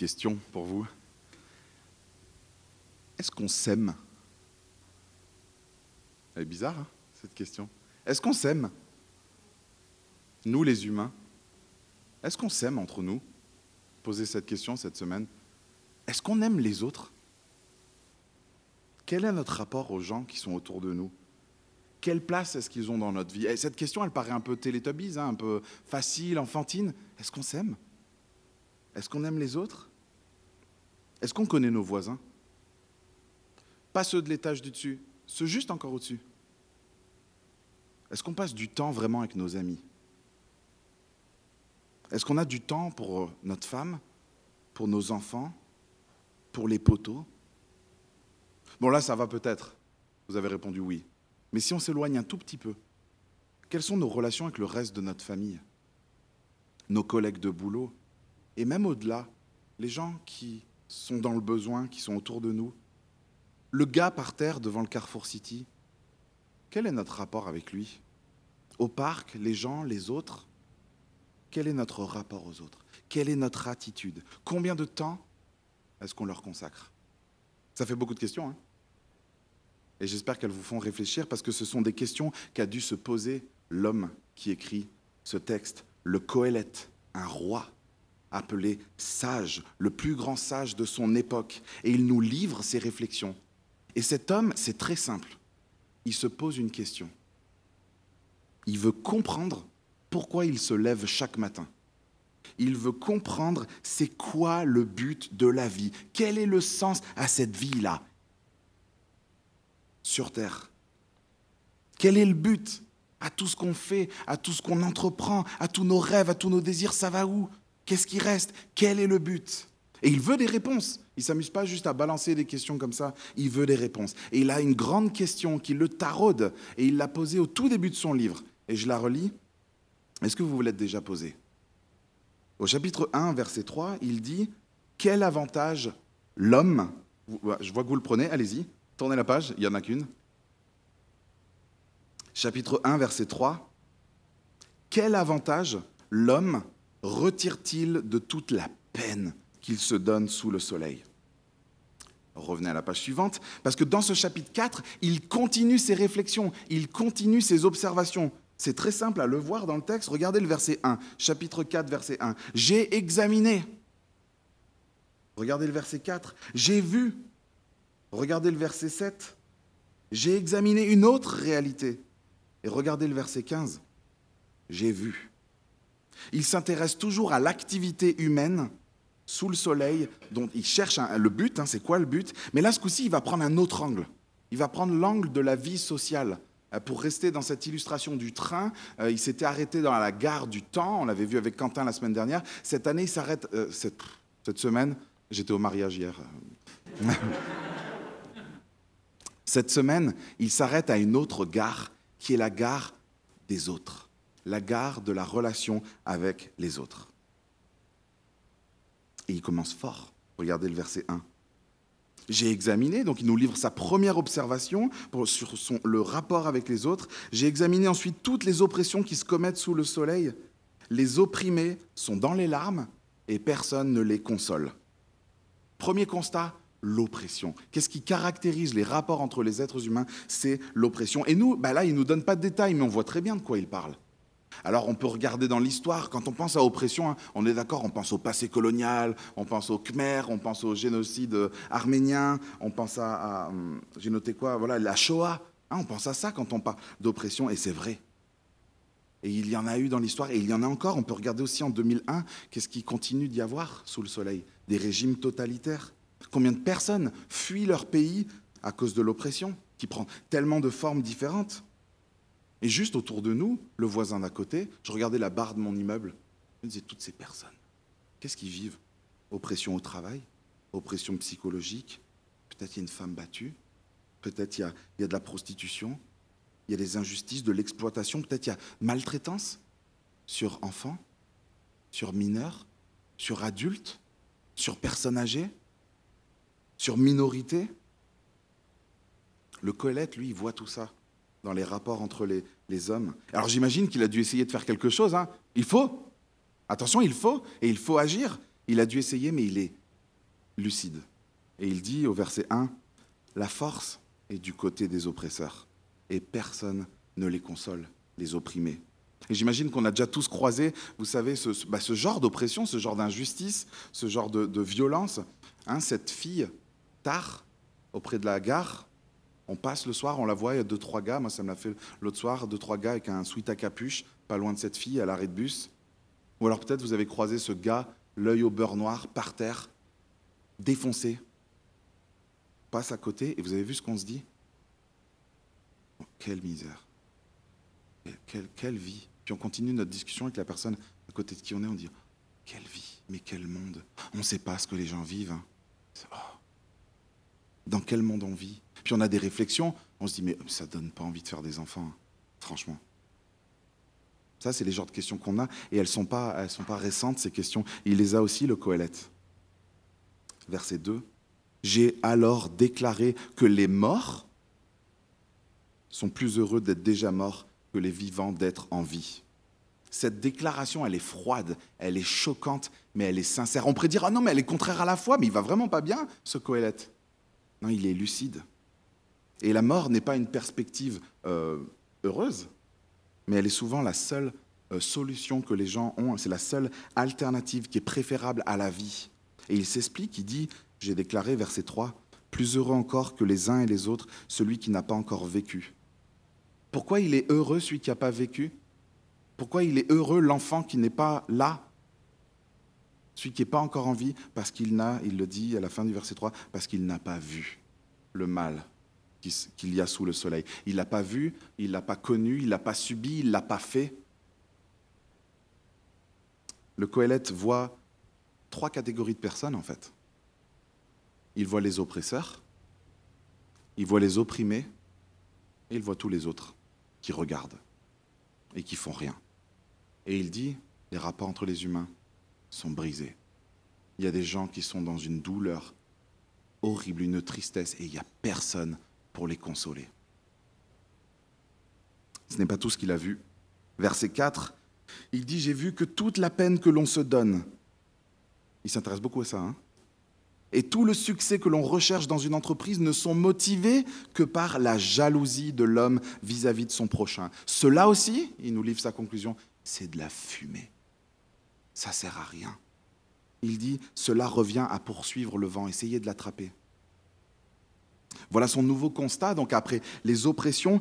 question pour vous. Est-ce qu'on s'aime? Elle est bizarre, hein, cette question. Est-ce qu'on s'aime? Nous, les humains, est-ce qu'on s'aime entre nous? Posez cette question cette semaine. Est-ce qu'on aime les autres? Quel est notre rapport aux gens qui sont autour de nous? Quelle place est-ce qu'ils ont dans notre vie? Et Cette question, elle paraît un peu télétobise, hein, un peu facile, enfantine. Est-ce qu'on s'aime? Est-ce qu'on aime les autres? Est-ce qu'on connaît nos voisins? Pas ceux de l'étage du dessus, ceux juste encore au-dessus. Est-ce qu'on passe du temps vraiment avec nos amis? Est-ce qu'on a du temps pour notre femme, pour nos enfants, pour les poteaux? Bon là, ça va peut-être. Vous avez répondu oui. Mais si on s'éloigne un tout petit peu, quelles sont nos relations avec le reste de notre famille? Nos collègues de boulot? Et même au-delà, les gens qui sont dans le besoin, qui sont autour de nous. Le gars par terre devant le Carrefour City quel est notre rapport avec lui? Au parc, les gens, les autres Quel est notre rapport aux autres? Quelle est notre attitude? Combien de temps est-ce qu'on leur consacre? Ça fait beaucoup de questions. Hein. Et j'espère qu'elles vous font réfléchir parce que ce sont des questions qu'a dû se poser l'homme qui écrit ce texte, le Coëlette, un roi appelé sage, le plus grand sage de son époque. Et il nous livre ses réflexions. Et cet homme, c'est très simple il se pose une question. Il veut comprendre pourquoi il se lève chaque matin. Il veut comprendre c'est quoi le but de la vie, quel est le sens à cette vie-là? Sur Terre. Quel est le but? À tout ce qu'on fait, à tout ce qu'on entreprend, à tous nos rêves, à tous nos désirs, ça va où? Qu'est-ce qui reste? Quel est le but? Et il veut des réponses. Il ne s'amuse pas juste à balancer des questions comme ça, il veut des réponses. Et il a une grande question qui le taraude, et il l'a posée au tout début de son livre. Et je la relis. Est-ce que vous vous l'êtes déjà posée? Au chapitre 1, verset 3, il dit Quel avantage l'homme, je vois que vous le prenez, allez-y, tournez la page, il n'y en a qu'une. Chapitre 1, verset 3, Quel avantage l'homme retire-t-il de toute la peine qu'il se donne sous le soleil? Revenez à la page suivante, parce que dans ce chapitre 4, il continue ses réflexions, il continue ses observations. C'est très simple à le voir dans le texte. Regardez le verset 1, chapitre 4, verset 1. J'ai examiné. Regardez le verset 4. J'ai vu. Regardez le verset 7. J'ai examiné une autre réalité. Et regardez le verset 15. J'ai vu. Il s'intéresse toujours à l'activité humaine sous le soleil, dont il cherche le but, hein, c'est quoi le but? Mais là, ce coup-ci, il va prendre un autre angle. Il va prendre l'angle de la vie sociale. Euh, pour rester dans cette illustration du train, euh, il s'était arrêté dans la gare du temps, on l'avait vu avec Quentin la semaine dernière. Cette année, il s'arrête, euh, cette, cette semaine, j'étais au mariage hier. cette semaine, il s'arrête à une autre gare, qui est la gare des autres, la gare de la relation avec les autres. Et il commence fort. Regardez le verset 1. J'ai examiné, donc il nous livre sa première observation sur le rapport avec les autres. J'ai examiné ensuite toutes les oppressions qui se commettent sous le soleil. Les opprimés sont dans les larmes et personne ne les console. Premier constat, l'oppression. Qu'est-ce qui caractérise les rapports entre les êtres humains? C'est l'oppression. Et nous, bah là, il ne nous donne pas de détails, mais on voit très bien de quoi il parle. Alors on peut regarder dans l'histoire, quand on pense à oppression, hein, on est d'accord, on pense au passé colonial, on pense au Khmer, on pense au génocide arménien, on pense à, hum, j'ai noté quoi, voilà, la Shoah, hein, on pense à ça quand on parle d'oppression, et c'est vrai. Et il y en a eu dans l'histoire, et il y en a encore, on peut regarder aussi en 2001, qu'est-ce qui continue d'y avoir sous le soleil? Des régimes totalitaires? Combien de personnes fuient leur pays à cause de l'oppression, qui prend tellement de formes différentes? Et juste autour de nous, le voisin d'à côté, je regardais la barre de mon immeuble, je me disais, toutes ces personnes, qu'est-ce qu'ils vivent? Oppression au travail, oppression psychologique, peut-être il y a une femme battue, peut-être il, y a de la prostitution, il y a des injustices, de l'exploitation, peut-être il y a maltraitance sur enfants, sur mineurs, sur adultes, sur personnes âgées, sur minorités. Le Colette, lui, il voit tout ça dans les rapports entre les, hommes. Alors j'imagine qu'il a dû essayer de faire quelque chose. Hein. Il faut. Attention, il faut. Et il faut agir. Il a dû essayer, mais il est lucide. Et il dit au verset 1, La force est du côté des oppresseurs, et personne ne les console, les opprimés. Et j'imagine qu'on a déjà tous croisé, vous savez, ce, bah, genre d'oppression, ce genre d'injustice, ce genre de, violence. Hein, cette fille, tard, auprès de la gare, on passe le soir, on la voit, il y a deux, trois gars, moi ça me l'a fait l'autre soir, deux, trois gars avec un sweat à capuche, pas loin de cette fille, à l'arrêt de bus. Ou alors peut-être vous avez croisé ce gars, l'œil au beurre noir, par terre, défoncé, passe à côté, et vous avez vu ce qu'on se dit? Oh, Quelle misère. Quelle, quelle, vie. Puis on continue notre discussion avec la personne à côté de qui on est, on dit Quelle vie, mais quel monde. On ne sait pas ce que les gens vivent. Hein. Oh. Dans quel monde on vit? Puis on a des réflexions, on se dit Mais ça ne donne pas envie de faire des enfants, hein. franchement. Ça, c'est les genres de questions qu'on a, et elles ne sont, pas, sont pas récentes, ces questions. Il les a aussi, le Coëlette. Verset 2. J'ai alors déclaré que les morts sont plus heureux d'être déjà morts que les vivants d'être en vie. Cette déclaration, elle est froide, elle est choquante, mais elle est sincère. On pourrait dire, ah non, mais elle est contraire à la foi, mais il va vraiment pas bien, ce Coëlette. Non, il est lucide. Et la mort n'est pas une perspective euh, heureuse, mais elle est souvent la seule euh, solution que les gens ont, c'est la seule alternative qui est préférable à la vie. Et il s'explique, il dit, j'ai déclaré, verset 3, Plus heureux encore que les uns et les autres, celui qui n'a pas encore vécu. Pourquoi il est heureux celui qui n'a pas vécu? Pourquoi il est heureux l'enfant qui n'est pas là? Celui qui n'est pas encore en vie Parce qu'il n'a, il le dit à la fin du verset 3, parce qu'il n'a pas vu le mal qu'il y a sous le soleil. Il l'a pas vu, il l'a pas connu, il l'a pas subi, il l'a pas fait. Le Coëlette voit trois catégories de personnes en fait. Il voit les oppresseurs, il voit les opprimés, et il voit tous les autres qui regardent et qui font rien. Et il dit, les rapports entre les humains sont brisés. Il y a des gens qui sont dans une douleur horrible, une tristesse, et il n'y a personne pour les consoler. Ce n'est pas tout ce qu'il a vu. Verset 4, il dit, j'ai vu que toute la peine que l'on se donne, il s'intéresse beaucoup à ça, hein et tout le succès que l'on recherche dans une entreprise ne sont motivés que par la jalousie de l'homme vis-à-vis de son prochain. Cela aussi, il nous livre sa conclusion, c'est de la fumée. Ça sert à rien. Il dit, cela revient à poursuivre le vent, essayez de l'attraper. Voilà son nouveau constat, donc après les oppressions,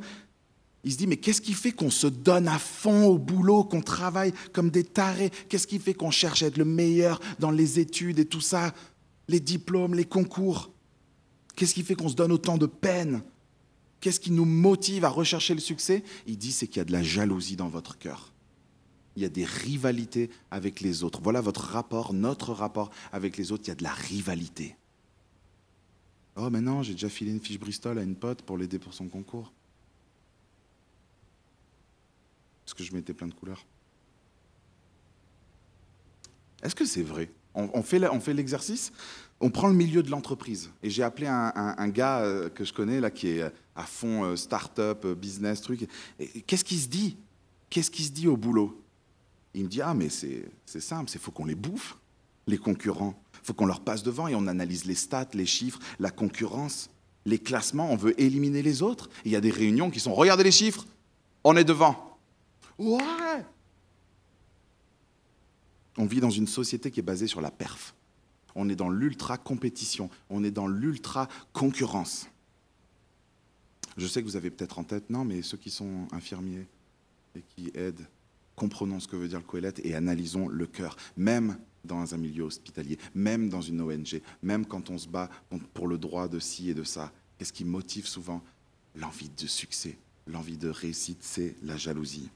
il se dit, mais qu'est-ce qui fait qu'on se donne à fond au boulot, qu'on travaille comme des tarés? Qu'est-ce qui fait qu'on cherche à être le meilleur dans les études et tout ça? Les diplômes, les concours Qu'est-ce qui fait qu'on se donne autant de peine? Qu'est-ce qui nous motive à rechercher le succès? Il dit c'est qu'il y a de la jalousie dans votre cœur. Il y a des rivalités avec les autres. Voilà votre rapport, notre rapport avec les autres. Il y a de la rivalité. Oh, mais non, j'ai déjà filé une fiche Bristol à une pote pour l'aider pour son concours. Parce que je mettais plein de couleurs. Est-ce que c'est vrai? On, fait l'exercice, on prend le milieu de l'entreprise. Et j'ai appelé un, gars euh, que je connais, là, qui est à fond euh, start-up, euh, business, truc. Qu'est-ce qui se dit? Qu'est-ce qui se dit au boulot? Il me dit Ah, mais c'est simple, il faut qu'on les bouffe, les concurrents. Il faut qu'on leur passe devant et on analyse les stats, les chiffres, la concurrence, les classements. On veut éliminer les autres. Il y a des réunions qui sont Regardez les chiffres, on est devant. Ouais on vit dans une société qui est basée sur la perf. On est dans l'ultra-compétition, on est dans l'ultra-concurrence. Je sais que vous avez peut-être en tête, non, mais ceux qui sont infirmiers et qui aident, comprenons ce que veut dire le Coëlette et analysons le cœur, même dans un milieu hospitalier, même dans une ONG, même quand on se bat pour le droit de ci et de ça. Qu'est-ce qui motive souvent L'envie de succès, l'envie de réussite, c'est la jalousie.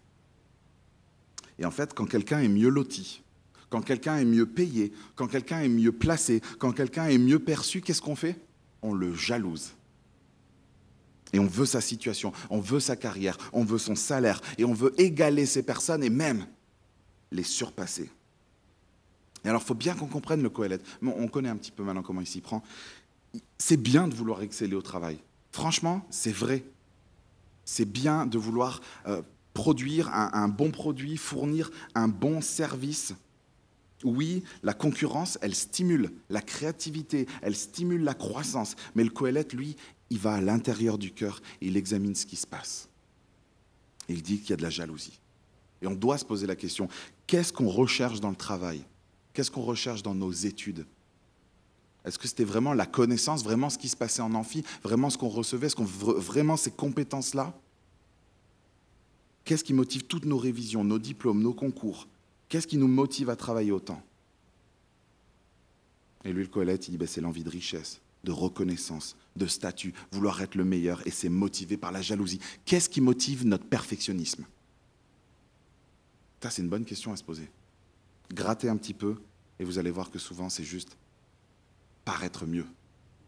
Et en fait, quand quelqu'un est mieux loti, quand quelqu'un est mieux payé, quand quelqu'un est mieux placé, quand quelqu'un est mieux perçu, qu'est-ce qu'on fait? On le jalouse. Et on veut sa situation, on veut sa carrière, on veut son salaire, et on veut égaler ces personnes et même les surpasser. Et alors, il faut bien qu'on comprenne le Coëlette. on connaît un petit peu maintenant comment il s'y prend. C'est bien de vouloir exceller au travail. Franchement, c'est vrai. C'est bien de vouloir euh, produire un bon produit, fournir un bon service Oui, la concurrence, elle stimule la créativité, elle stimule la croissance. Mais le Coëlette, lui, il va à l'intérieur du cœur et il examine ce qui se passe. il dit qu'il y a de la jalousie. Et on doit se poser la question, qu'est-ce qu'on recherche dans le travail? Qu'est-ce qu'on recherche dans nos études? Est-ce que c'était vraiment la connaissance, vraiment ce qui se passait en amphi, vraiment ce qu'on recevait, ce qu'on, vraiment ces compétences-là? Qu'est-ce qui motive toutes nos révisions, nos diplômes, nos concours? Qu'est-ce qui nous motive à travailler autant? Et lui, le Colette, il dit ben, c'est l'envie de richesse, de reconnaissance, de statut, vouloir être le meilleur, et c'est motivé par la jalousie. Qu'est-ce qui motive notre perfectionnisme? Ça, c'est une bonne question à se poser. Grattez un petit peu, et vous allez voir que souvent, c'est juste paraître mieux,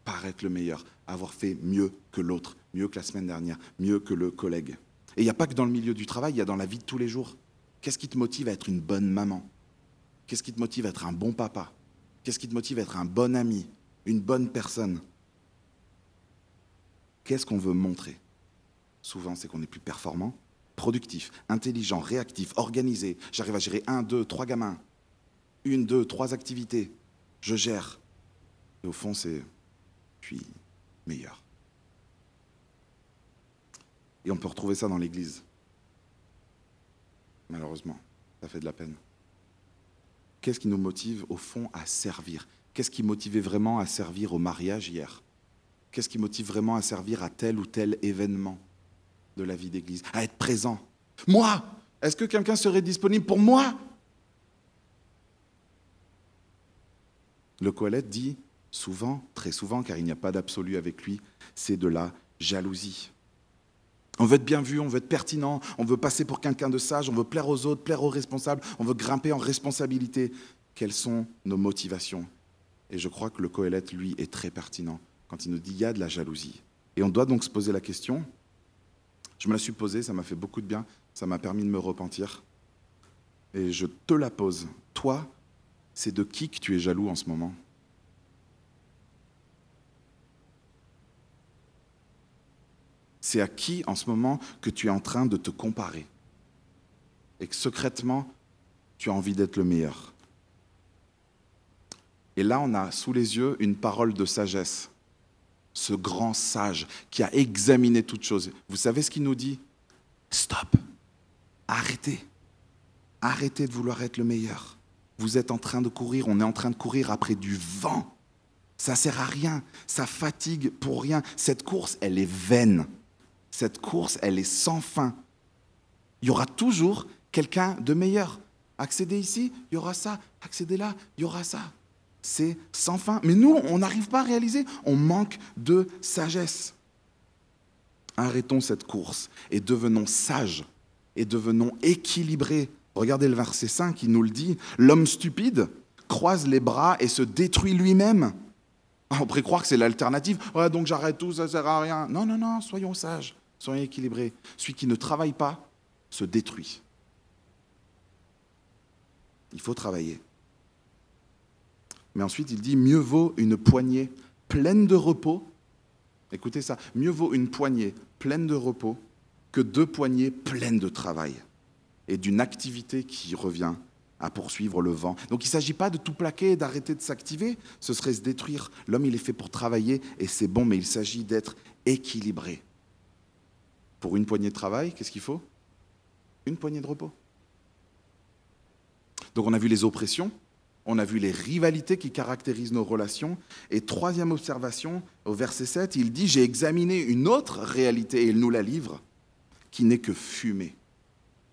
paraître le meilleur, avoir fait mieux que l'autre, mieux que la semaine dernière, mieux que le collègue. Et il n'y a pas que dans le milieu du travail, il y a dans la vie de tous les jours. Qu'est-ce qui te motive à être une bonne maman? Qu'est-ce qui te motive à être un bon papa? Qu'est-ce qui te motive à être un bon ami, une bonne personne? Qu'est-ce qu'on veut montrer? Souvent, c'est qu'on est plus performant, productif, intelligent, réactif, organisé. J'arrive à gérer un, deux, trois gamins. Une, deux, trois activités. Je gère. Et au fond, c'est puis meilleur. Et on peut retrouver ça dans l'Église. Malheureusement, ça fait de la peine. Qu'est-ce qui nous motive au fond à servir? Qu'est-ce qui motivait vraiment à servir au mariage hier? Qu'est-ce qui motive vraiment à servir à tel ou tel événement de la vie d'Église? À être présent. Moi Est-ce que quelqu'un serait disponible pour moi? Le Coëlette dit souvent, très souvent, car il n'y a pas d'absolu avec lui, c'est de la jalousie. On veut être bien vu, on veut être pertinent, on veut passer pour quelqu'un de sage, on veut plaire aux autres, plaire aux responsables, on veut grimper en responsabilité. Quelles sont nos motivations? Et je crois que le Coëlette, lui, est très pertinent quand il nous dit il y a de la jalousie. Et on doit donc se poser la question. Je me la suis posée, ça m'a fait beaucoup de bien, ça m'a permis de me repentir. Et je te la pose. Toi, c'est de qui que tu es jaloux en ce moment? C'est à qui en ce moment que tu es en train de te comparer? Et que secrètement, tu as envie d'être le meilleur? Et là, on a sous les yeux une parole de sagesse, ce grand sage qui a examiné toutes choses. Vous savez ce qu'il nous dit? Stop, arrêtez, arrêtez de vouloir être le meilleur. Vous êtes en train de courir, on est en train de courir après du vent. Ça sert à rien, ça fatigue pour rien. Cette course, elle est vaine cette course, elle est sans fin. Il y aura toujours quelqu'un de meilleur. Accéder ici, il y aura ça. Accéder là, il y aura ça. C'est sans fin. Mais nous, on n'arrive pas à réaliser. On manque de sagesse. Arrêtons cette course et devenons sages et devenons équilibrés. Regardez le verset 5, il nous le dit. L'homme stupide croise les bras et se détruit lui-même. On pourrait croire que c'est l'alternative. Ouais, donc j'arrête tout, ça sert à rien. Non, non, non, soyons sages. Soyez équilibrés. Celui qui ne travaille pas se détruit. Il faut travailler. Mais ensuite, il dit, mieux vaut une poignée pleine de repos. Écoutez ça, mieux vaut une poignée pleine de repos que deux poignées pleines de travail et d'une activité qui revient à poursuivre le vent. Donc il ne s'agit pas de tout plaquer et d'arrêter de s'activer, ce serait se détruire. L'homme, il est fait pour travailler et c'est bon, mais il s'agit d'être équilibré. Pour une poignée de travail, qu'est-ce qu'il faut? Une poignée de repos. Donc on a vu les oppressions, on a vu les rivalités qui caractérisent nos relations. Et troisième observation, au verset 7, il dit, j'ai examiné une autre réalité, et il nous la livre, qui n'est que fumée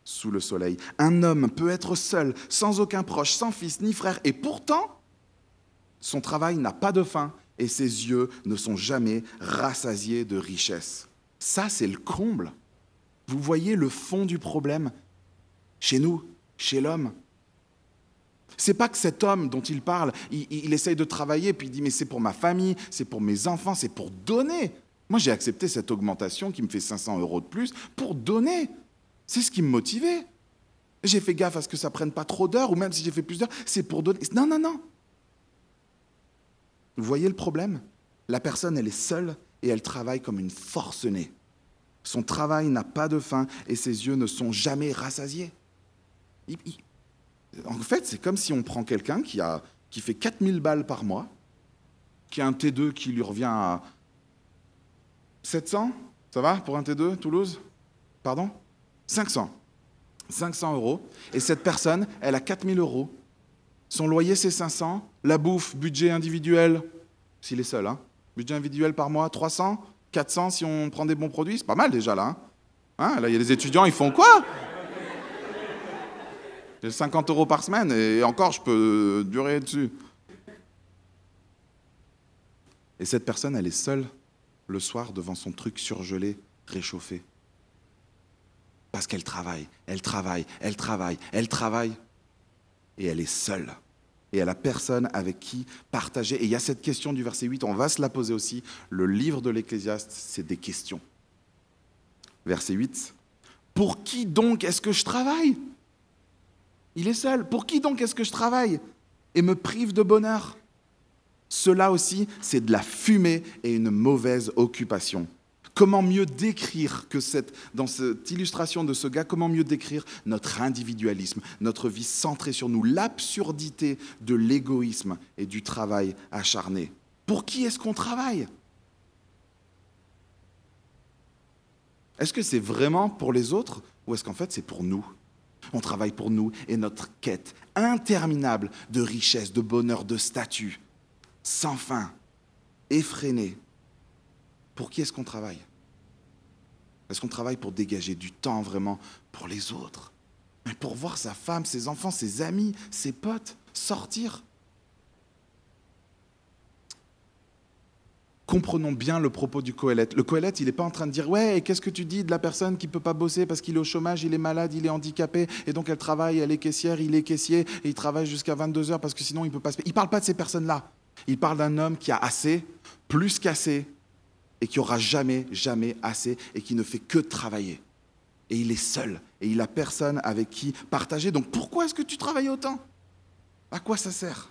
sous le soleil. Un homme peut être seul, sans aucun proche, sans fils ni frère, et pourtant, son travail n'a pas de fin, et ses yeux ne sont jamais rassasiés de richesse. Ça, c'est le comble. Vous voyez le fond du problème chez nous, chez l'homme. C'est pas que cet homme dont il parle, il, essaye de travailler, puis il dit mais c'est pour ma famille, c'est pour mes enfants, c'est pour donner. Moi, j'ai accepté cette augmentation qui me fait 500 euros de plus pour donner. C'est ce qui me motivait. J'ai fait gaffe à ce que ça prenne pas trop d'heures, ou même si j'ai fait plus d'heures, c'est pour donner. Non, non, non. Vous voyez le problème? La personne, elle est seule et elle travaille comme une forcenée. Son travail n'a pas de fin et ses yeux ne sont jamais rassasiés. En fait, c'est comme si on prend quelqu'un qui, a, qui fait 4000 balles par mois, qui a un T2 qui lui revient à 700, ça va pour un T2, Toulouse? Pardon? 500. 500 euros. Et cette personne, elle a 4000 euros. Son loyer, c'est 500. La bouffe, budget individuel, s'il est seul, hein. budget individuel par mois, 300, 400 si on prend des bons produits, c'est pas mal déjà là. Hein. hein là, il y a des étudiants, ils font quoi? J'ai 50 euros par semaine et encore, je peux durer dessus. Et cette personne, elle est seule le soir devant son truc surgelé, réchauffé. Parce qu'elle travaille, elle travaille, elle travaille, elle travaille. Et elle est seule. Et elle a personne avec qui partager. Et il y a cette question du verset 8, on va se la poser aussi. Le livre de l'Ecclésiaste, c'est des questions. Verset 8. Pour qui donc est-ce que je travaille? Il est seul. Pour qui donc est-ce que je travaille? Et me prive de bonheur? Cela aussi, c'est de la fumée et une mauvaise occupation. Comment mieux décrire que cette, dans cette illustration de ce gars, comment mieux décrire notre individualisme, notre vie centrée sur nous, l'absurdité de l'égoïsme et du travail acharné? Pour qui est-ce qu'on travaille? Est-ce que c'est vraiment pour les autres ou est-ce qu'en fait c'est pour nous? On travaille pour nous et notre quête interminable de richesse, de bonheur, de statut, sans fin, effrénée, pour qui est-ce qu'on travaille? Est-ce qu'on travaille pour dégager du temps vraiment pour les autres? Pour voir sa femme, ses enfants, ses amis, ses potes sortir? Comprenons bien le propos du Coëlette. Le Coëlette, il n'est pas en train de dire Ouais, qu'est-ce que tu dis de la personne qui ne peut pas bosser parce qu'il est au chômage, il est malade, il est handicapé, et donc elle travaille, elle est caissière, il est caissier, et il travaille jusqu'à 22 heures parce que sinon il ne peut pas se. Il ne parle pas de ces personnes-là. Il parle d'un homme qui a assez, plus qu'assez, et qui aura jamais, jamais assez et qui ne fait que travailler. Et il est seul et il n'a personne avec qui partager. Donc pourquoi est-ce que tu travailles autant? À quoi ça sert?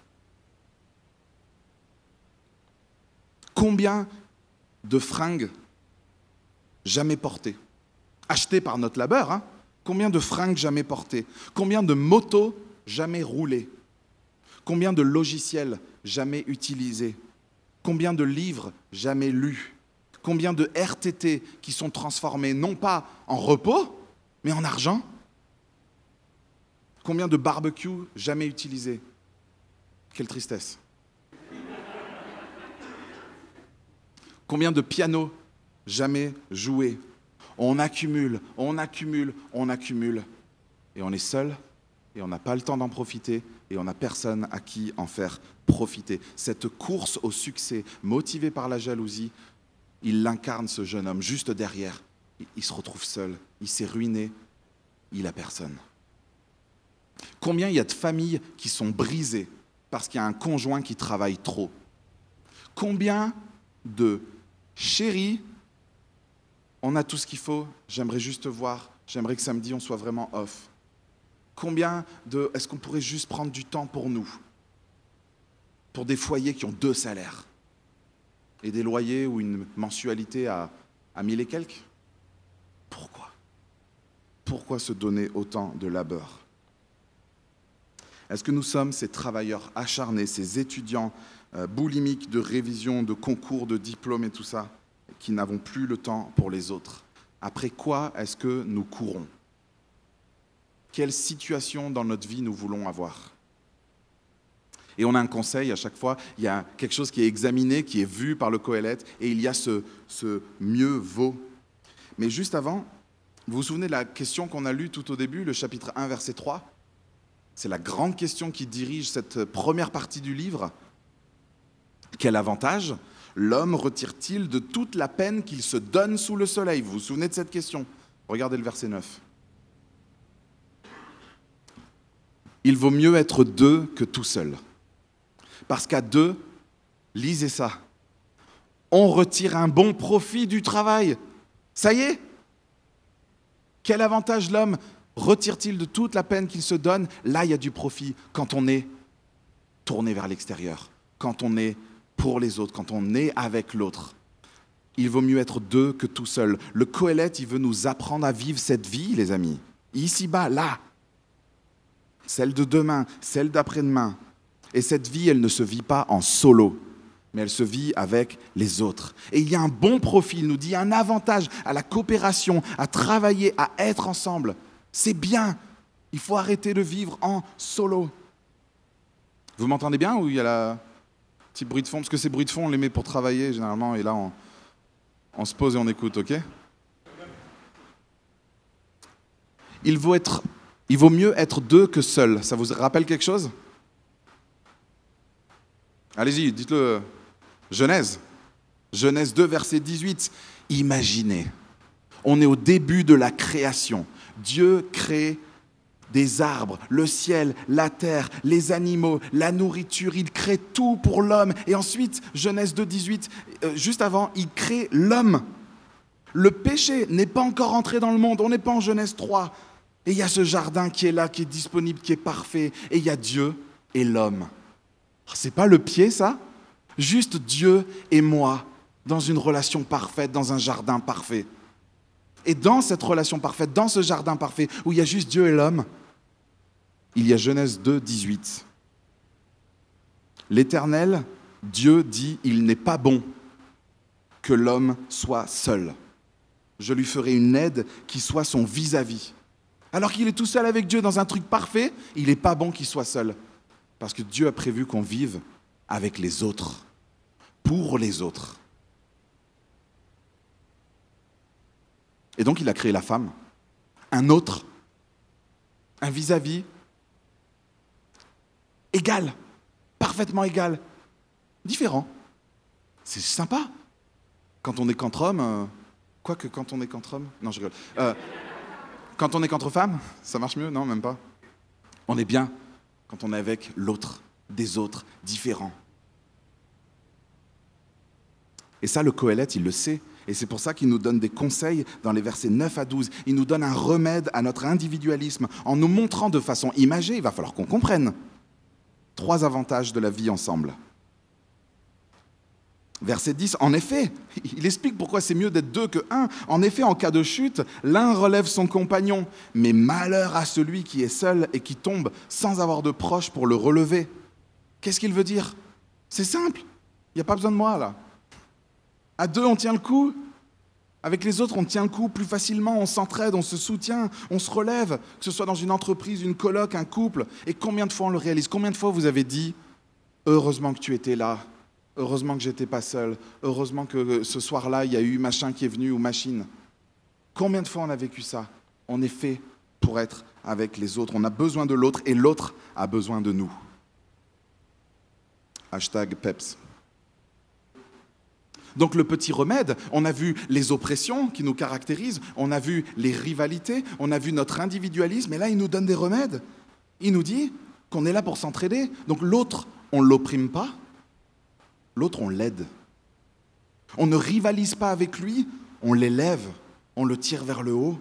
Combien de fringues jamais portées? Achetées par notre labeur, hein. Combien de fringues jamais portées? Combien de motos jamais roulées? Combien de logiciels jamais utilisés? Combien de livres jamais lus? Combien de RTT qui sont transformés non pas en repos, mais en argent? Combien de barbecues jamais utilisés? Quelle tristesse. Combien de pianos jamais joués? On accumule, on accumule, on accumule. Et on est seul, et on n'a pas le temps d'en profiter, et on n'a personne à qui en faire profiter. Cette course au succès, motivée par la jalousie, il l'incarne, ce jeune homme, juste derrière. Il se retrouve seul, il s'est ruiné, il n'a personne. Combien il y a de familles qui sont brisées parce qu'il y a un conjoint qui travaille trop? Combien de chéris, on a tout ce qu'il faut, j'aimerais juste voir, j'aimerais que samedi on soit vraiment off. Combien de... Est-ce qu'on pourrait juste prendre du temps pour nous? Pour des foyers qui ont deux salaires et des loyers ou une mensualité à, mille et quelques. Pourquoi? Pourquoi se donner autant de labeur? Est-ce que nous sommes ces travailleurs acharnés, ces étudiants euh, boulimiques de révision, de concours, de diplômes et tout ça, qui n'avons plus le temps pour les autres? Après quoi est-ce que nous courons? Quelle situation dans notre vie nous voulons avoir? Et on a un conseil à chaque fois, il y a quelque chose qui est examiné, qui est vu par le Coëlette, et il y a ce, ce mieux vaut. Mais juste avant, vous vous souvenez de la question qu'on a lue tout au début, le chapitre 1, verset 3 C'est la grande question qui dirige cette première partie du livre. Quel avantage l'homme retire-t-il de toute la peine qu'il se donne sous le soleil? Vous vous souvenez de cette question? Regardez le verset 9. Il vaut mieux être deux que tout seul. Parce qu'à deux, lisez ça, on retire un bon profit du travail. Ça y est Quel avantage l'homme retire-t-il de toute la peine qu'il se donne? Là, il y a du profit quand on est tourné vers l'extérieur, quand on est pour les autres, quand on est avec l'autre. Il vaut mieux être deux que tout seul. Le Coëlette, il veut nous apprendre à vivre cette vie, les amis. Ici-bas, là. celle de demain, celle d'après-demain. Et cette vie, elle ne se vit pas en solo, mais elle se vit avec les autres. Et il y a un bon profil, nous dit, un avantage à la coopération, à travailler, à être ensemble. C'est bien. Il faut arrêter de vivre en solo. Vous m'entendez bien ou il y a la petit bruit de fond? Parce que ces bruits de fond, on les met pour travailler généralement, et là, on, on se pose et on écoute, ok? Il vaut, être, il vaut mieux être deux que seul. Ça vous rappelle quelque chose? Allez-y, dites-le. Genèse. Genèse 2, verset 18. Imaginez, on est au début de la création. Dieu crée des arbres, le ciel, la terre, les animaux, la nourriture. Il crée tout pour l'homme. Et ensuite, Genèse 2, 18, euh, juste avant, il crée l'homme. Le péché n'est pas encore entré dans le monde. On n'est pas en Genèse 3. Et il y a ce jardin qui est là, qui est disponible, qui est parfait. Et il y a Dieu et l'homme. Ah, c'est pas le pied, ça? Juste Dieu et moi, dans une relation parfaite, dans un jardin parfait. Et dans cette relation parfaite, dans ce jardin parfait, où il y a juste Dieu et l'homme, il y a Genèse 2, 18. L'Éternel, Dieu dit, il n'est pas bon que l'homme soit seul. Je lui ferai une aide qui soit son vis-à-vis. Alors qu'il est tout seul avec Dieu dans un truc parfait, il n'est pas bon qu'il soit seul. Parce que Dieu a prévu qu'on vive avec les autres, pour les autres. Et donc il a créé la femme, un autre, un vis-à-vis égal, parfaitement égal, différent. C'est sympa. Quand on est qu'entre hommes, euh, quoique quand on est qu'entre hommes, non je rigole. Euh, quand on est qu'entre femmes, ça marche mieux Non, même pas? On est bien quand on est avec l'autre, des autres, différents. Et ça, le Coëlette, il le sait. Et c'est pour ça qu'il nous donne des conseils dans les versets 9 à 12. Il nous donne un remède à notre individualisme en nous montrant de façon imagée, il va falloir qu'on comprenne, trois avantages de la vie ensemble. Verset 10, en effet, il explique pourquoi c'est mieux d'être deux que un. En effet, en cas de chute, l'un relève son compagnon, mais malheur à celui qui est seul et qui tombe sans avoir de proche pour le relever. Qu'est-ce qu'il veut dire? C'est simple, il n'y a pas besoin de moi là. À deux, on tient le coup. Avec les autres, on tient le coup plus facilement, on s'entraide, on se soutient, on se relève, que ce soit dans une entreprise, une coloc, un couple. Et combien de fois on le réalise? Combien de fois vous avez dit Heureusement que tu étais là, Heureusement que j'étais pas seul. Heureusement que ce soir-là, il y a eu machin qui est venu ou machine. Combien de fois on a vécu ça? On est fait pour être avec les autres. On a besoin de l'autre et l'autre a besoin de nous. Hashtag PEPS. Donc le petit remède, on a vu les oppressions qui nous caractérisent, on a vu les rivalités, on a vu notre individualisme, et là il nous donne des remèdes. Il nous dit qu'on est là pour s'entraider. Donc l'autre, on ne l'opprime pas, L'autre, on l'aide. On ne rivalise pas avec lui, on l'élève, on le tire vers le haut.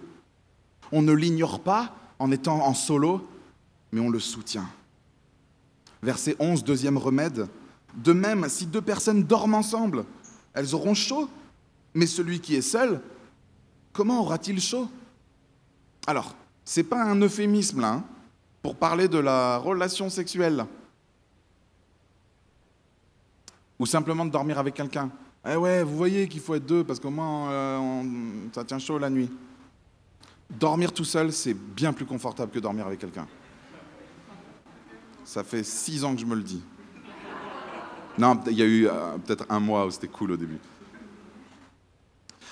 On ne l'ignore pas en étant en solo, mais on le soutient. Verset 11, deuxième remède. De même, si deux personnes dorment ensemble, elles auront chaud, mais celui qui est seul, comment aura-t-il chaud? Alors, ce n'est pas un euphémisme là, hein, pour parler de la relation sexuelle. Ou simplement de dormir avec quelqu'un. Eh ouais, vous voyez qu'il faut être deux parce qu'au moins euh, ça tient chaud la nuit. Dormir tout seul, c'est bien plus confortable que dormir avec quelqu'un. Ça fait six ans que je me le dis. Non, il y a eu euh, peut-être un mois où c'était cool au début.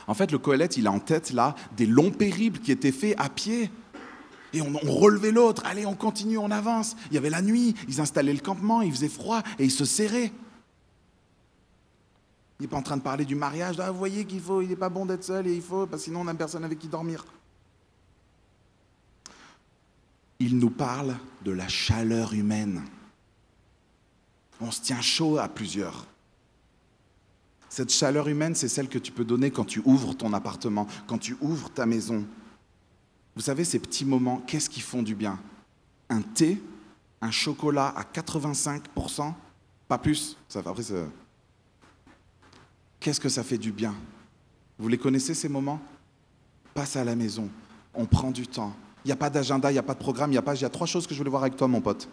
En fait, le Coëlette, il a en tête là des longs périples qui étaient faits à pied. Et on, on relevait l'autre, allez, on continue, on avance. Il y avait la nuit, ils installaient le campement, il faisait froid et ils se serraient. Il n'est pas en train de parler du mariage. Ah, vous voyez qu'il faut, il n'est pas bon d'être seul et il faut, parce que sinon on n'a personne avec qui dormir. Il nous parle de la chaleur humaine. On se tient chaud à plusieurs. Cette chaleur humaine, c'est celle que tu peux donner quand tu ouvres ton appartement, quand tu ouvres ta maison. Vous savez, ces petits moments, qu'est-ce qui font du bien? Un thé, un chocolat à 85%, pas plus. Ça, après, Qu'est-ce que ça fait du bien? Vous les connaissez ces moments? Passe à la maison, on prend du temps, Il n'y a pas d'agenda, il n'y a pas de programme, il y a pas. Il y a trois choses que je voulais voir avec toi, mon pote.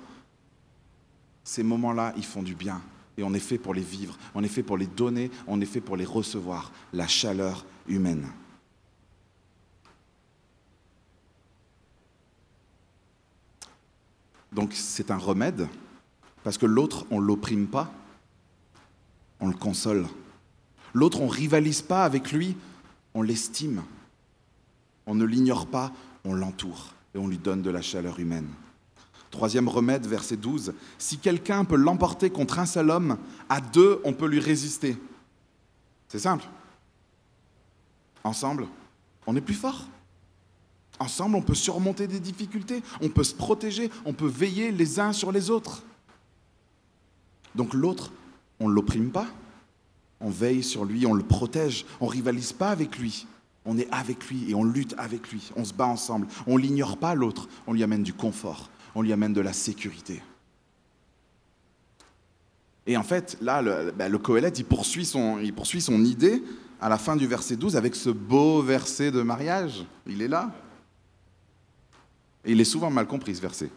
Ces moments-là, ils font du bien. Et on est fait pour les vivre, on est fait pour les donner, on est fait pour les recevoir. La chaleur humaine. Donc c'est un remède, parce que l'autre, on ne l'opprime pas, on le console. L'autre, on ne rivalise pas avec lui, on l'estime. On ne l'ignore pas, on l'entoure et on lui donne de la chaleur humaine. Troisième remède, verset 12. Si quelqu'un peut l'emporter contre un seul homme, à deux, on peut lui résister. C'est simple. Ensemble, on est plus fort. Ensemble, on peut surmonter des difficultés, on peut se protéger, on peut veiller les uns sur les autres. Donc l'autre, on ne l'opprime pas, on veille sur lui, on le protège, on rivalise pas avec lui, on est avec lui et on lutte avec lui, on se bat ensemble, on l'ignore pas l'autre, on lui amène du confort, on lui amène de la sécurité. Et en fait, là, le, ben, il poursuit, son, il poursuit son idée à la fin du verset 12 avec ce beau verset de mariage. Il est là. Et il est souvent mal compris, ce verset.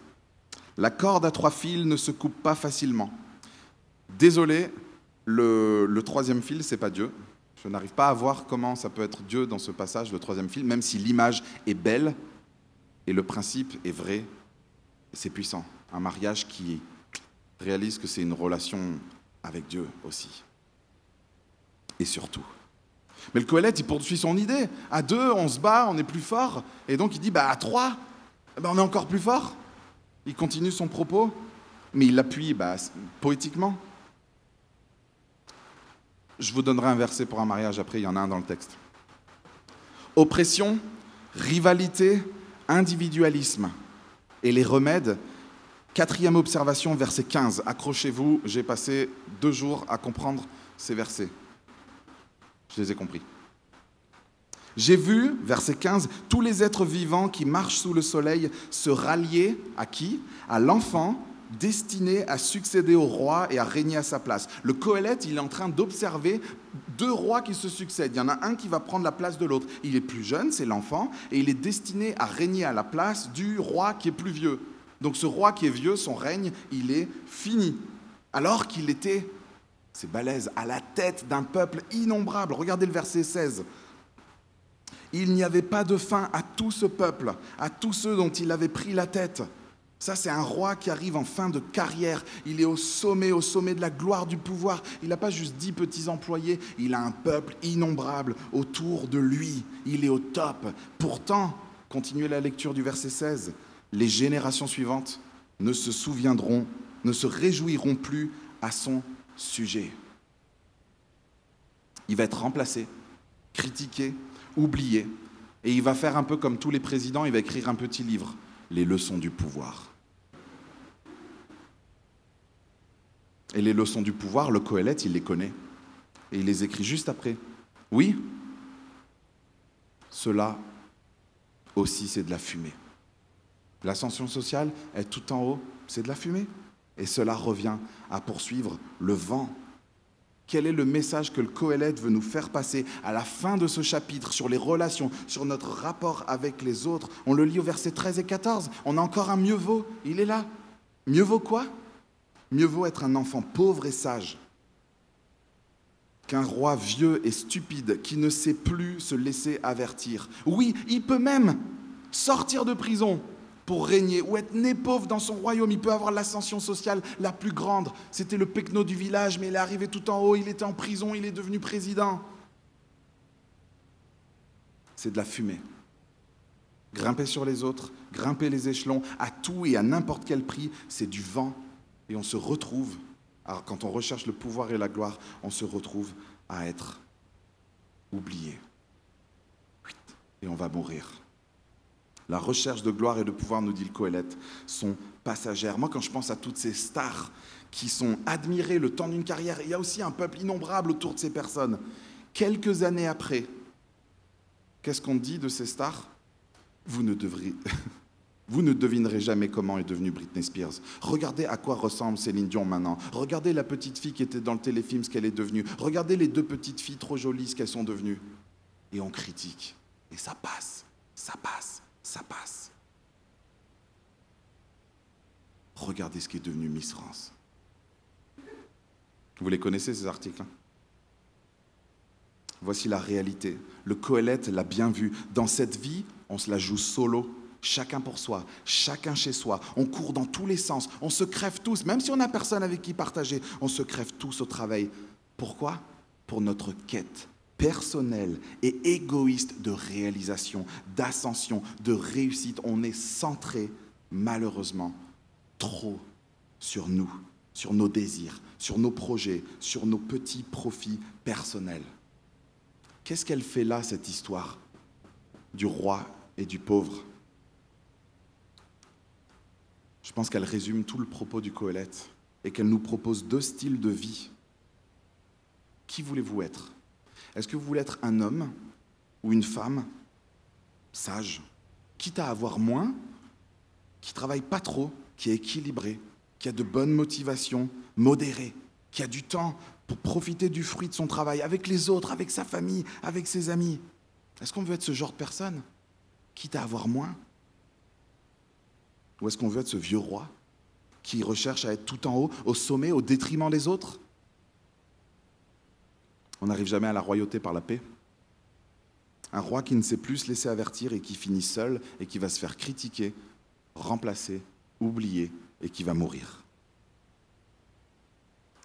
La corde à trois fils ne se coupe pas facilement. Désolé, le, troisième fil, c'est pas Dieu. Je n'arrive pas à voir comment ça peut être Dieu dans ce passage, le troisième fil, même si l'image est belle et le principe est vrai, c'est puissant. Un mariage qui réalise que c'est une relation avec Dieu aussi. Et surtout. Mais le Coëlette, il poursuit son idée. À deux, on se bat, on est plus fort. Et donc il dit, bah, à trois, eh ben, on est encore plus fort. Il continue son propos, mais il l'appuie bah, poétiquement. Je vous donnerai un verset pour un mariage après, il y en a un dans le texte. Oppression, rivalité, individualisme et les remèdes. Quatrième observation, verset 15. Accrochez-vous, j'ai passé deux jours à comprendre ces versets. Je les ai compris. J'ai vu, verset 15, tous les êtres vivants qui marchent sous le soleil se rallier à qui? À l'enfant destiné à succéder au roi et à régner à sa place. Le Coëlette, il est en train d'observer deux rois qui se succèdent. Il y en a un qui va prendre la place de l'autre. Il est plus jeune, c'est l'enfant, et il est destiné à régner à la place du roi qui est plus vieux. Donc ce roi qui est vieux, son règne, il est fini. Alors qu'il était, c'est balèze, à la tête d'un peuple innombrable. Regardez le verset 16. Il n'y avait pas de fin à tout ce peuple, à tous ceux dont il avait pris la tête. Ça, c'est un roi qui arrive en fin de carrière. Il est au sommet, au sommet de la gloire du pouvoir. Il n'a pas juste dix petits employés, il a un peuple innombrable autour de lui. Il est au top. Pourtant, continuez la lecture du verset 16, les générations suivantes ne se souviendront, ne se réjouiront plus à son sujet. Il va être remplacé, critiqué, oublié. Et il va faire un peu comme tous les présidents, il va écrire un petit livre, Les leçons du pouvoir. Et les leçons du pouvoir, le Coëlette, il les connaît. Et il les écrit juste après. Oui, cela aussi, c'est de la fumée. L'ascension sociale est tout en haut, c'est de la fumée. Et cela revient à poursuivre le vent quel est le message que le Coëlette veut nous faire passer à la fin de ce chapitre sur les relations, sur notre rapport avec les autres? On le lit au verset 13 et 14. On a encore un mieux vaut. Il est là. Mieux vaut quoi? Mieux vaut être un enfant pauvre et sage qu'un roi vieux et stupide qui ne sait plus se laisser avertir. Oui, il peut même sortir de prison, pour régner ou être né pauvre dans son royaume. Il peut avoir l'ascension sociale la plus grande. C'était le pecno du village, mais il est arrivé tout en haut, il était en prison, il est devenu président. C'est de la fumée. Grimper sur les autres, grimper les échelons, à tout et à n'importe quel prix, c'est du vent. Et on se retrouve, alors quand on recherche le pouvoir et la gloire, on se retrouve à être oublié. Et on va mourir. La recherche de gloire et de pouvoir, nous dit le Coëlette, sont passagères. Moi, quand je pense à toutes ces stars qui sont admirées le temps d'une carrière, il y a aussi un peuple innombrable autour de ces personnes. Quelques années après, qu'est-ce qu'on dit de ces stars? Vous ne, vous ne devinerez jamais comment est devenue Britney Spears. Regardez à quoi ressemble Céline Dion maintenant. Regardez la petite fille qui était dans le téléfilm, ce qu'elle est devenue. Regardez les deux petites filles trop jolies, ce qu'elles sont devenues. Et on critique. Et ça passe, ça passe ça passe. Regardez ce qui est devenu Miss France. Vous les connaissez, ces articles hein Voici la réalité. Le Coëlette l'a bien vu. Dans cette vie, on se la joue solo, chacun pour soi, chacun chez soi. On court dans tous les sens, on se crève tous, même si on n'a personne avec qui partager, on se crève tous au travail. Pourquoi? Pour notre quête personnelle et égoïste de réalisation, d'ascension, de réussite. On est centré, malheureusement, trop sur nous, sur nos désirs, sur nos projets, sur nos petits profits personnels. Qu'est-ce qu'elle fait là, cette histoire du roi et du pauvre? Je pense qu'elle résume tout le propos du Coëlette et qu'elle nous propose deux styles de vie. Qui voulez-vous être? Est-ce que vous voulez être un homme ou une femme sage, quitte à avoir moins, qui travaille pas trop, qui est équilibré, qui a de bonnes motivations, modéré, qui a du temps pour profiter du fruit de son travail avec les autres, avec sa famille, avec ses amis? Est-ce qu'on veut être ce genre de personne, quitte à avoir moins? Ou est-ce qu'on veut être ce vieux roi qui recherche à être tout en haut, au sommet, au détriment des autres? On n'arrive jamais à la royauté par la paix. Un roi qui ne sait plus se laisser avertir et qui finit seul et qui va se faire critiquer, remplacer, oublier et qui va mourir.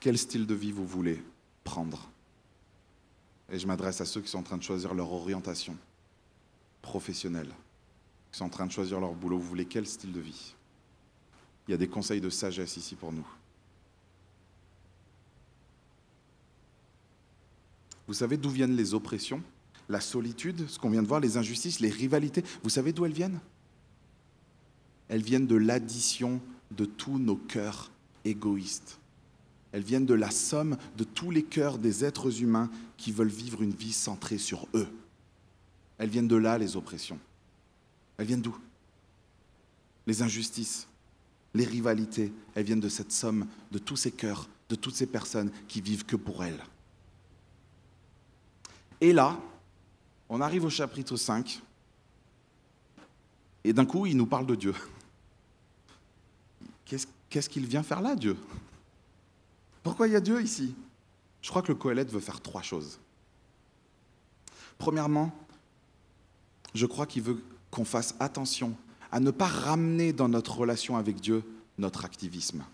Quel style de vie vous voulez prendre? Et je m'adresse à ceux qui sont en train de choisir leur orientation professionnelle, qui sont en train de choisir leur boulot. Vous voulez quel style de vie? Il y a des conseils de sagesse ici pour nous. Vous savez d'où viennent les oppressions, la solitude, ce qu'on vient de voir, les injustices, les rivalités Vous savez d'où elles viennent? Elles viennent de l'addition de tous nos cœurs égoïstes. Elles viennent de la somme de tous les cœurs des êtres humains qui veulent vivre une vie centrée sur eux. Elles viennent de là, les oppressions. Elles viennent d'où? Les injustices, les rivalités, elles viennent de cette somme de tous ces cœurs, de toutes ces personnes qui vivent que pour elles. Et là, on arrive au chapitre 5, et d'un coup, il nous parle de Dieu. Qu'est-ce qu'il vient faire là, Dieu? Pourquoi il y a Dieu ici? Je crois que le Coëlette veut faire trois choses. Premièrement, je crois qu'il veut qu'on fasse attention à ne pas ramener dans notre relation avec Dieu notre activisme.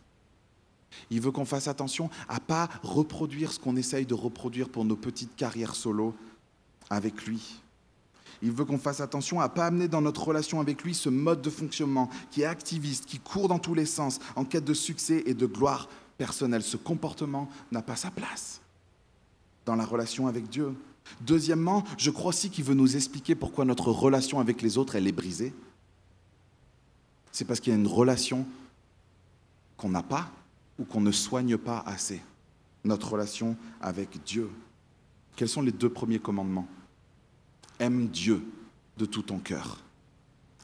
Il veut qu'on fasse attention à pas reproduire ce qu'on essaye de reproduire pour nos petites carrières solo avec lui. Il veut qu'on fasse attention à pas amener dans notre relation avec lui ce mode de fonctionnement qui est activiste, qui court dans tous les sens, en quête de succès et de gloire personnelle. Ce comportement n'a pas sa place dans la relation avec Dieu. Deuxièmement, je crois aussi qu'il veut nous expliquer pourquoi notre relation avec les autres, elle est brisée. C'est parce qu'il y a une relation qu'on n'a pas ou qu'on ne soigne pas assez. Notre relation avec Dieu? Quels sont les deux premiers commandements? Aime Dieu de tout ton cœur.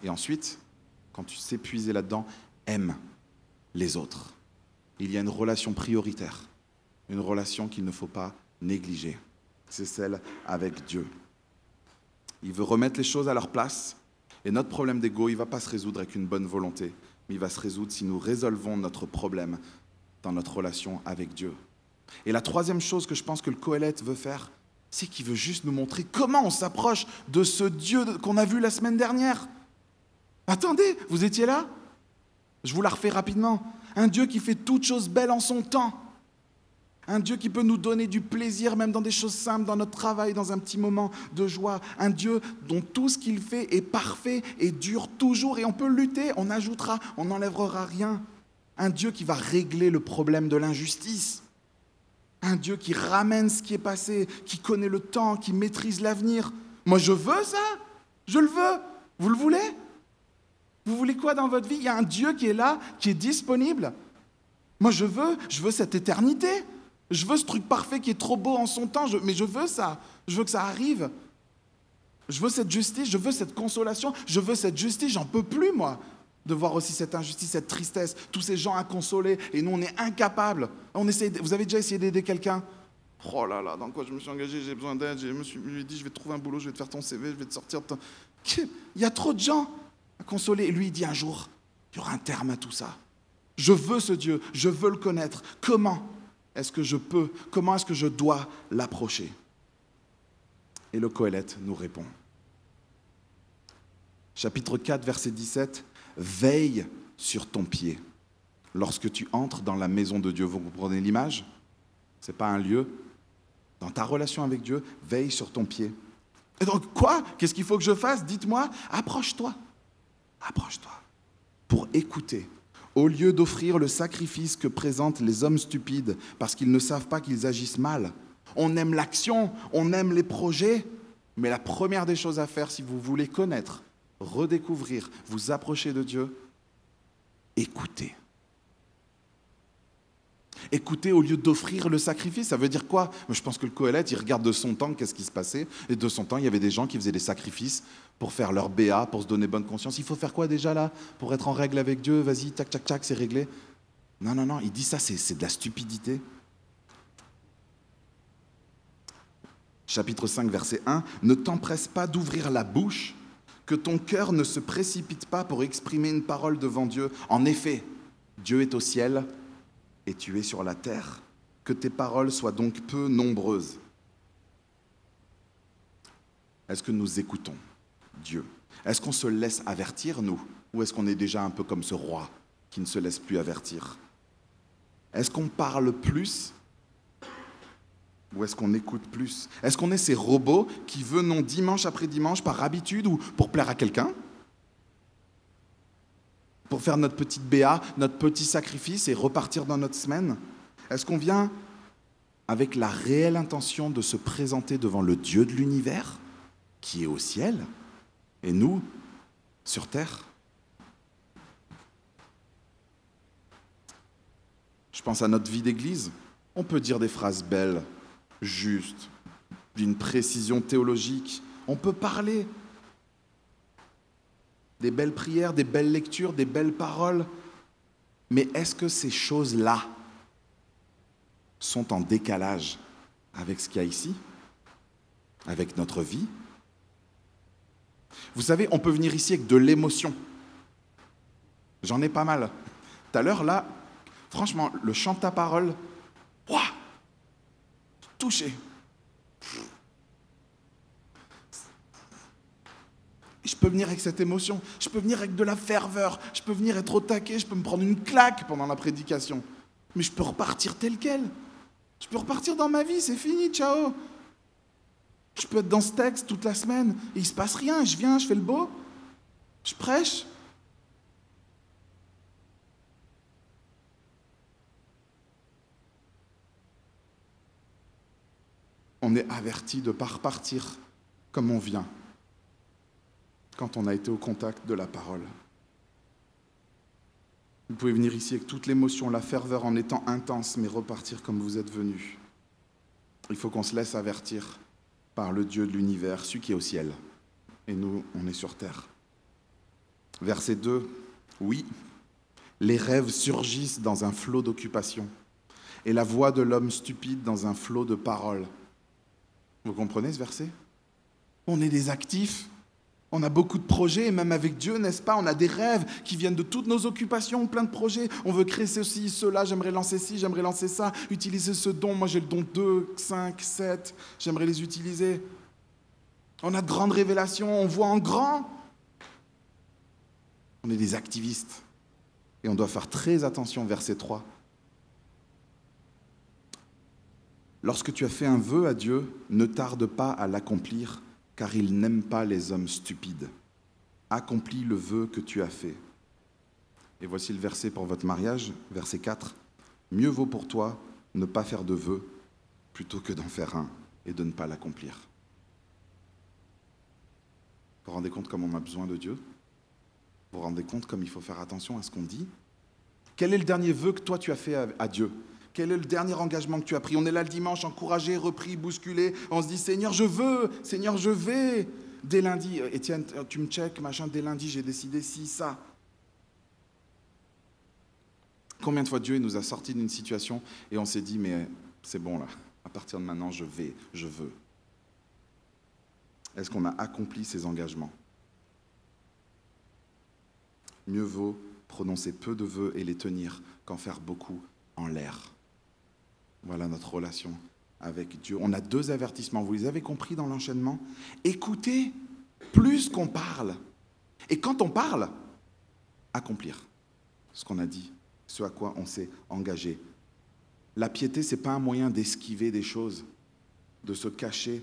Et ensuite, quand tu sais puiser là-dedans, aime les autres. Il y a une relation prioritaire, une relation qu'il ne faut pas négliger. C'est celle avec Dieu. Il veut remettre les choses à leur place. Et notre problème d'ego, il ne va pas se résoudre avec une bonne volonté, mais il va se résoudre si nous résolvons notre problème dans notre relation avec Dieu. Et la troisième chose que je pense que le Coëlette veut faire, c'est qu'il veut juste nous montrer comment on s'approche de ce Dieu qu'on a vu la semaine dernière. Attendez, vous étiez là? Je vous la refais rapidement. Un Dieu qui fait toutes choses belles en son temps. Un Dieu qui peut nous donner du plaisir même dans des choses simples, dans notre travail, dans un petit moment de joie. Un Dieu dont tout ce qu'il fait est parfait et dure toujours et on peut lutter, on ajoutera, on n'enlèvera rien. Un Dieu qui va régler le problème de l'injustice. Un Dieu qui ramène ce qui est passé, qui connaît le temps, qui maîtrise l'avenir. Moi, je veux ça. Je le veux. Vous le voulez? Vous voulez quoi dans votre vie? Il y a un Dieu qui est là, qui est disponible. Moi, je veux, je veux cette éternité. Je veux ce truc parfait qui est trop beau en son temps, mais je veux ça. Je veux que ça arrive. Je veux cette justice, je veux cette consolation, je veux cette justice, j'en peux plus, moi de voir aussi cette injustice, cette tristesse, tous ces gens inconsolés, et nous, on est incapables. On essaie, vous avez déjà essayé d'aider quelqu'un? Oh là là, dans quoi je me suis engagé, j'ai besoin d'aide, je me suis dit, je vais te trouver un boulot, je vais te faire ton CV, je vais te sortir. Il y a trop de gens à consoler. Et lui, il dit un jour, il y aura un terme à tout ça. Je veux ce Dieu, je veux le connaître. Comment est-ce que je peux, comment est-ce que je dois l'approcher? Et le Coëlette nous répond. Chapitre 4, verset 17, Veille sur ton pied lorsque tu entres dans la maison de Dieu. Vous comprenez l'image? Ce n'est pas un lieu. Dans ta relation avec Dieu, veille sur ton pied. Et donc, quoi? Qu'est-ce qu'il faut que je fasse? Dites-moi, approche-toi. Approche-toi. Pour écouter. Au lieu d'offrir le sacrifice que présentent les hommes stupides parce qu'ils ne savent pas qu'ils agissent mal. On aime l'action, on aime les projets, mais la première des choses à faire si vous voulez connaître, redécouvrir, vous approcher de Dieu, écoutez. Écouter au lieu d'offrir le sacrifice, ça veut dire quoi? Je pense que le Coëlette, il regarde de son temps qu'est-ce qui se passait. Et de son temps, il y avait des gens qui faisaient des sacrifices pour faire leur BA, pour se donner bonne conscience. Il faut faire quoi déjà là? Pour être en règle avec Dieu Vas-y, tac, tac, tac, c'est réglé. Non, non, non, il dit ça, c'est de la stupidité. Chapitre 5, verset 1. Ne t'empresse pas d'ouvrir la bouche, que ton cœur ne se précipite pas pour exprimer une parole devant Dieu. En effet, Dieu est au ciel et tu es sur la terre. Que tes paroles soient donc peu nombreuses. Est-ce que nous écoutons Dieu? Est-ce qu'on se laisse avertir, nous? Ou est-ce qu'on est déjà un peu comme ce roi qui ne se laisse plus avertir? Est-ce qu'on parle plus ou est-ce qu'on écoute plus? Est-ce qu'on est ces robots qui venons dimanche après dimanche par habitude ou pour plaire à quelqu'un? Pour faire notre petite BA, notre petit sacrifice et repartir dans notre semaine? Est-ce qu'on vient avec la réelle intention de se présenter devant le Dieu de l'univers, qui est au ciel, et nous, sur terre? Je pense à notre vie d'église. On peut dire des phrases belles, justes, d'une précision théologique. On peut parler des belles prières, des belles lectures, des belles paroles. Mais est-ce que ces choses-là sont en décalage avec ce qu'il y a ici Avec notre vie? Vous savez, on peut venir ici avec de l'émotion. J'en ai pas mal. Tout à l'heure, là, franchement, le chant ta parole, ouah, touché. je peux venir avec cette émotion, je peux venir avec de la ferveur, je peux venir être au taquet, je peux me prendre une claque pendant la prédication. Mais je peux repartir tel quel. Je peux repartir dans ma vie, c'est fini, ciao. Je peux être dans ce texte toute la semaine et il se passe rien, je viens, je fais le beau, je prêche. On est averti de ne pas repartir comme on vient quand on a été au contact de la parole. Vous pouvez venir ici avec toute l'émotion, la ferveur en étant intense, mais repartir comme vous êtes venu. Il faut qu'on se laisse avertir par le Dieu de l'univers, celui qui est au ciel. Et nous, on est sur terre. Verset 2. Oui, les rêves surgissent dans un flot d'occupation, et la voix de l'homme stupide dans un flot de paroles. Vous comprenez ce verset? On est des actifs, on a beaucoup de projets, et même avec Dieu, n'est-ce pas? On a des rêves qui viennent de toutes nos occupations, plein de projets. On veut créer ceci, cela, j'aimerais lancer ci, j'aimerais lancer ça, utiliser ce don. Moi, j'ai le don 2, 5, 7, j'aimerais les utiliser. On a de grandes révélations, on voit en grand. On est des activistes. Et on doit faire très attention, verset 3. Lorsque tu as fait un vœu à Dieu, ne tarde pas à l'accomplir car il n'aime pas les hommes stupides. Accomplis le vœu que tu as fait. Et voici le verset pour votre mariage, verset 4. Mieux vaut pour toi ne pas faire de vœu plutôt que d'en faire un et de ne pas l'accomplir. Vous vous rendez compte comme on a besoin de Dieu? Vous vous rendez compte comme il faut faire attention à ce qu'on dit? Quel est le dernier vœu que toi tu as fait à Dieu? Quel est le dernier engagement que tu as pris? On est là le dimanche, encouragé, repris, bousculé. On se dit Seigneur, je veux, Seigneur, je vais. Dès lundi, euh, Étienne, euh, tu me check, machin, dès lundi, j'ai décidé si, ça. Combien de fois Dieu nous a sortis d'une situation et on s'est dit Mais c'est bon là, à partir de maintenant, je vais, je veux. Est-ce qu'on a accompli ces engagements? Mieux vaut prononcer peu de vœux et les tenir qu'en faire beaucoup en l'air. Voilà notre relation avec Dieu. On a deux avertissements, vous les avez compris dans l'enchaînement Écoutez plus qu'on parle. Et quand on parle, accomplir ce qu'on a dit, ce à quoi on s'est engagé. La piété, ce n'est pas un moyen d'esquiver des choses, de se cacher,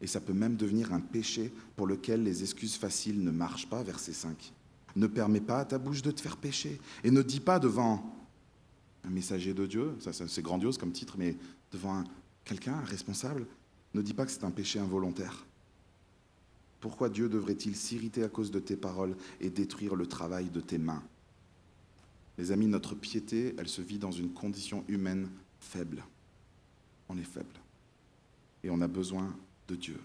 et ça peut même devenir un péché pour lequel les excuses faciles ne marchent pas, verset 5. Ne permets pas à ta bouche de te faire pécher, et ne dis pas devant un messager de Dieu, c'est grandiose comme titre, mais devant quelqu'un, un responsable, ne dis pas que c'est un péché involontaire. Pourquoi Dieu devrait-il s'irriter à cause de tes paroles et détruire le travail de tes mains? Les amis, notre piété, elle se vit dans une condition humaine faible. On est faible. Et on a besoin de Dieu.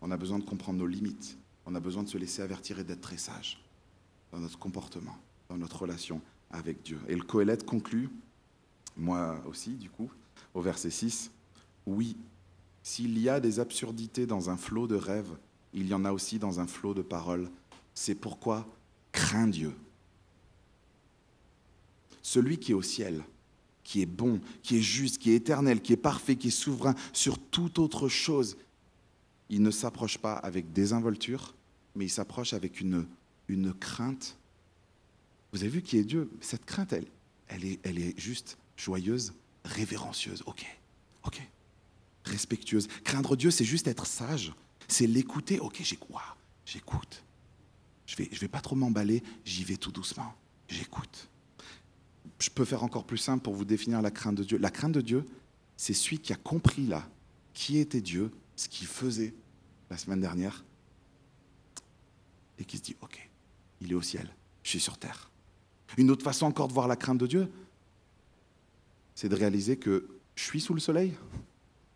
On a besoin de comprendre nos limites. On a besoin de se laisser avertir et d'être très sage dans notre comportement, dans notre relation avec Dieu. Et le Coëlette conclut, moi aussi du coup, au verset 6, Oui, s'il y a des absurdités dans un flot de rêves, il y en a aussi dans un flot de paroles. C'est pourquoi crains Dieu. Celui qui est au ciel, qui est bon, qui est juste, qui est éternel, qui est parfait, qui est souverain sur toute autre chose, il ne s'approche pas avec désinvolture, mais il s'approche avec une, une crainte. Vous avez vu qui est Dieu? Cette crainte, elle, est, est juste joyeuse, révérencieuse. Ok, ok. Respectueuse. Craindre Dieu, c'est juste être sage c'est l'écouter. Ok, j'écoute. J'écoute. Je vais, je vais pas trop m'emballer, j'y vais tout doucement. J'écoute. Je peux faire encore plus simple pour vous définir la crainte de Dieu. La crainte de Dieu, c'est celui qui a compris là qui était Dieu, ce qu'il faisait la semaine dernière, et qui se dit, ok, il est au ciel, je suis sur terre. Une autre façon encore de voir la crainte de Dieu, c'est de réaliser que je suis sous le soleil,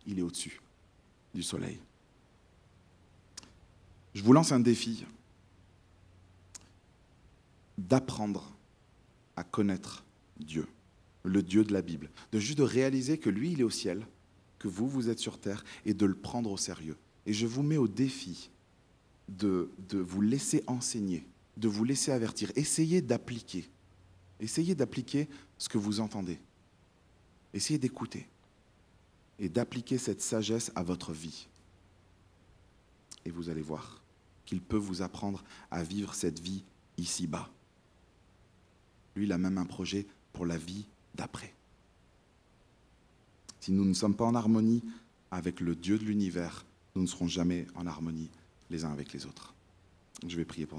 il est au-dessus du soleil. Je vous lance un défi d'apprendre à connaître Dieu, le Dieu de la Bible, de juste de réaliser que lui, il est au ciel, que vous, vous êtes sur terre, et de le prendre au sérieux. Et je vous mets au défi de, de vous laisser enseigner, de vous laisser avertir. Essayez d'appliquer. Essayez d'appliquer ce que vous entendez. Essayez d'écouter et d'appliquer cette sagesse à votre vie. Et vous allez voir qu'il peut vous apprendre à vivre cette vie ici-bas. Lui, il a même un projet pour la vie d'après. Si nous ne sommes pas en harmonie avec le Dieu de l'univers, nous ne serons jamais en harmonie les uns avec les autres. Je vais prier pour